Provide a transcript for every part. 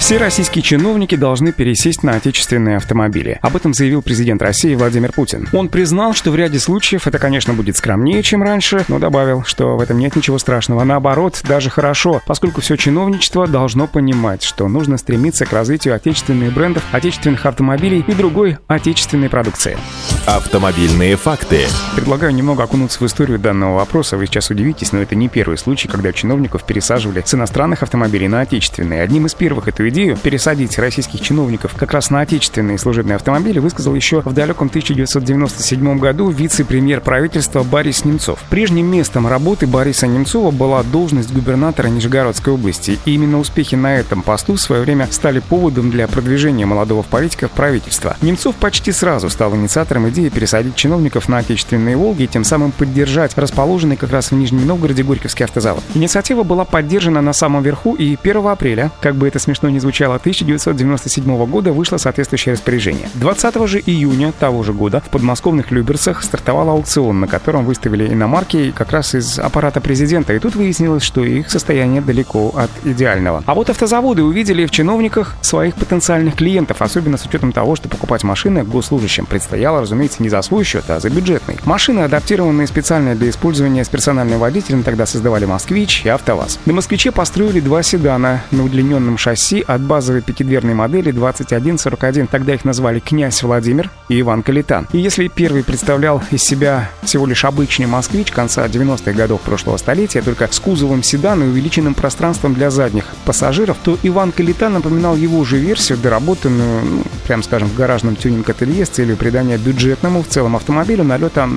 Все российские чиновники должны пересесть на отечественные автомобили. Об этом заявил президент России Владимир Путин. Он признал, что в ряде случаев это, конечно, будет скромнее, чем раньше, но добавил, что в этом нет ничего страшного. Наоборот, даже хорошо, поскольку все чиновничество должно понимать, что нужно стремиться к развитию отечественных брендов, отечественных автомобилей и другой отечественной продукции. Автомобильные факты. Предлагаю немного окунуться в историю данного вопроса. Вы сейчас удивитесь, но это не первый случай, когда чиновников пересаживали с иностранных автомобилей на отечественные. Одним из первых эту идею пересадить российских чиновников как раз на отечественные служебные автомобили высказал еще в далеком 1997 году вице-премьер правительства Борис Немцов. Прежним местом работы Бориса Немцова была должность губернатора Нижегородской области. И именно успехи на этом посту в свое время стали поводом для продвижения молодого политика в правительство. Немцов почти сразу стал инициатором идеи пересадить чиновников на отечественные «Волги» и тем самым поддержать расположенный как раз в Нижнем Новгороде Горьковский автозавод. Инициатива была поддержана на самом верху, и 1 апреля, как бы это смешно не звучало, 1997 года вышло соответствующее распоряжение. 20 же июня того же года в подмосковных Люберцах стартовал аукцион, на котором выставили иномарки как раз из аппарата президента, и тут выяснилось, что их состояние далеко от идеального. А вот автозаводы увидели в чиновниках своих потенциальных клиентов, особенно с учетом того, что покупать машины госслужащим предстояло, разумеется, разумеется, не за свой счет, а за бюджетный. Машины, адаптированные специально для использования с персональным водителем, тогда создавали «Москвич» и «АвтоВАЗ». На «Москвиче» построили два седана на удлиненном шасси от базовой пятидверной модели 2141. Тогда их назвали «Князь Владимир» и «Иван Калитан». И если первый представлял из себя всего лишь обычный «Москвич» конца 90-х годов прошлого столетия, только с кузовом седана и увеличенным пространством для задних пассажиров, то Иван Калитан напоминал его же версию, доработанную, ну, прям скажем, в гаражном тюнинг-ателье с целью придания бюджета бюджетному в целом автомобилю налета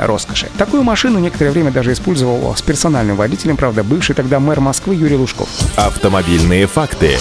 роскоши. Такую машину некоторое время даже использовал с персональным водителем, правда, бывший тогда мэр Москвы Юрий Лужков. Автомобильные факты.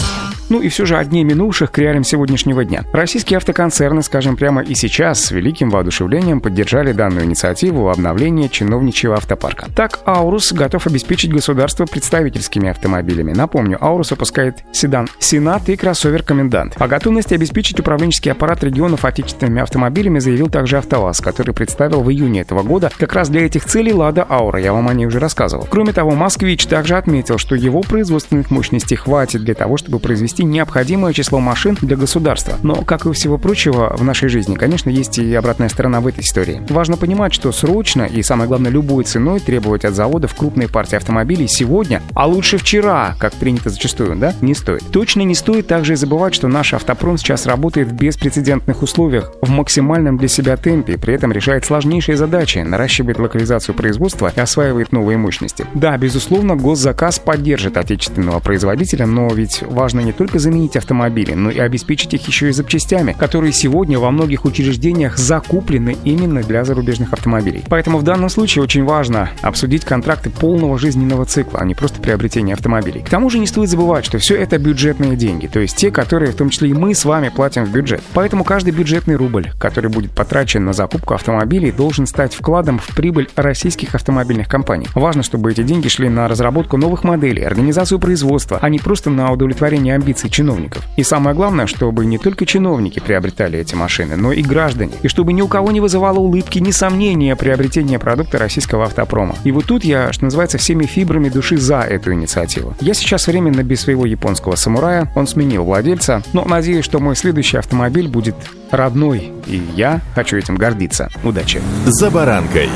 Ну и все же одни минувших к реалиям сегодняшнего дня. Российские автоконцерны, скажем прямо и сейчас, с великим воодушевлением поддержали данную инициативу обновления чиновничьего автопарка. Так, Аурус готов обеспечить государство представительскими автомобилями. Напомню, Аурус выпускает седан Сенат и кроссовер Комендант. О готовности обеспечить управленческий аппарат регионов отечественными автомобилями заявил также АвтоВАЗ, который представил в июне этого года как раз для этих целей Лада Аура, я вам о ней уже рассказывал. Кроме того, Москвич также отметил, что его производственных мощностей хватит для того, чтобы произвести приобрести необходимое число машин для государства. Но, как и всего прочего в нашей жизни, конечно, есть и обратная сторона в этой истории. Важно понимать, что срочно и, самое главное, любой ценой требовать от заводов крупной партии автомобилей сегодня, а лучше вчера, как принято зачастую, да, не стоит. Точно не стоит также и забывать, что наш автопром сейчас работает в беспрецедентных условиях, в максимальном для себя темпе, при этом решает сложнейшие задачи, наращивает локализацию производства и осваивает новые мощности. Да, безусловно, госзаказ поддержит отечественного производителя, но ведь важно не только только заменить автомобили, но и обеспечить их еще и запчастями, которые сегодня во многих учреждениях закуплены именно для зарубежных автомобилей. Поэтому в данном случае очень важно обсудить контракты полного жизненного цикла, а не просто приобретение автомобилей. К тому же не стоит забывать, что все это бюджетные деньги, то есть те, которые в том числе и мы с вами платим в бюджет. Поэтому каждый бюджетный рубль, который будет потрачен на закупку автомобилей, должен стать вкладом в прибыль российских автомобильных компаний. Важно, чтобы эти деньги шли на разработку новых моделей, организацию производства, а не просто на удовлетворение амбиций амбиций чиновников. И самое главное, чтобы не только чиновники приобретали эти машины, но и граждане. И чтобы ни у кого не вызывало улыбки, ни сомнения приобретения продукта российского автопрома. И вот тут я, что называется, всеми фибрами души за эту инициативу. Я сейчас временно без своего японского самурая, он сменил владельца, но надеюсь, что мой следующий автомобиль будет родной, и я хочу этим гордиться. Удачи! За баранкой.